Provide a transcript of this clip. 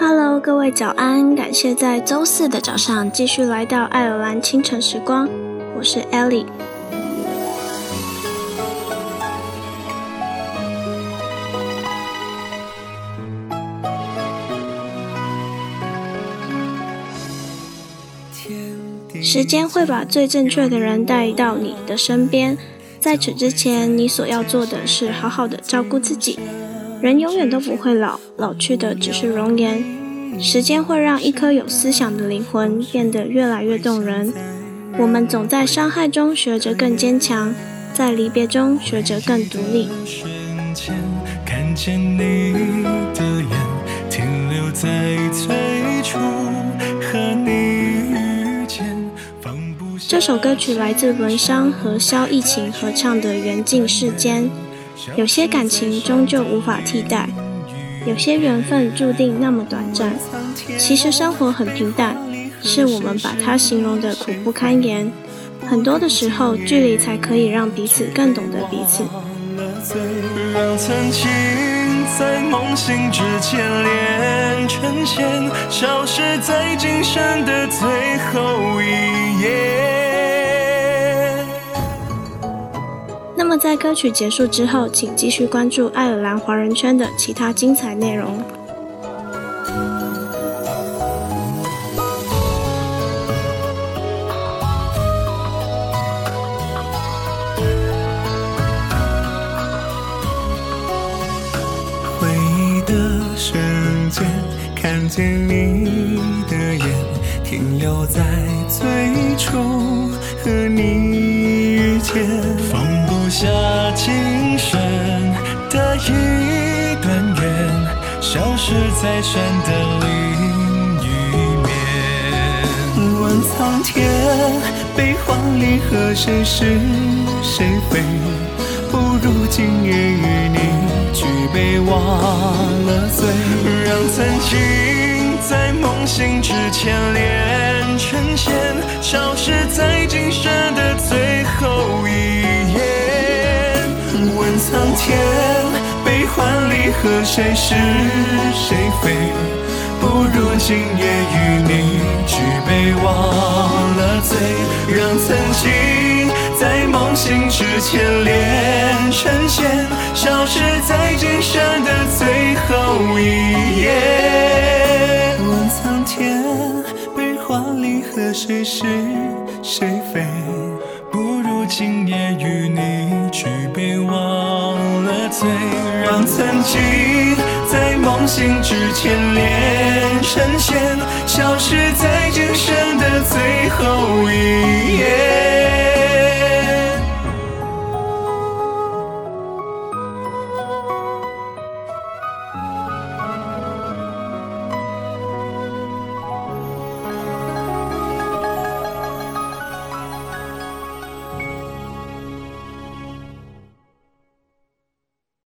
Hello，各位早安！感谢在周四的早上继续来到爱尔兰清晨时光，我是 Ellie。时间会把最正确的人带到你的身边，在此之前，你所要做的是好好的照顾自己。人永远都不会老，老去的只是容颜。时间会让一颗有思想的灵魂变得越来越动人。我们总在伤害中学着更坚强，在离别中学着更独立。看见你的眼，停留在最初和你遇见。这首歌曲来自文商和萧逸晴合唱的《缘尽世间》。有些感情终究无法替代，有些缘分注定那么短暂。其实生活很平淡，是我们把它形容的苦不堪言。很多的时候，距离才可以让彼此更懂得彼此。曾经在梦醒之前连成线，消失在今生的最后一页。在歌曲结束之后，请继续关注爱尔兰华人圈的其他精彩内容。回忆的瞬间，看见你的眼，停留在最初和你遇见。放不下今生的一段缘，消失在山的另一面。问苍天，悲欢离合，谁是谁非？不如今夜与你举杯忘了醉，让曾经在梦醒之前连成线，消失在今生的最后一页。苍天，悲欢离合，谁是谁非？不如今夜与你举杯忘了醉，让曾经在梦醒之前连成线，消失在今生的最后一页。的，谁是谁非？不如今夜与你举杯忘了醉，让曾经在梦醒之前连成线，消失在今生的最后一夜。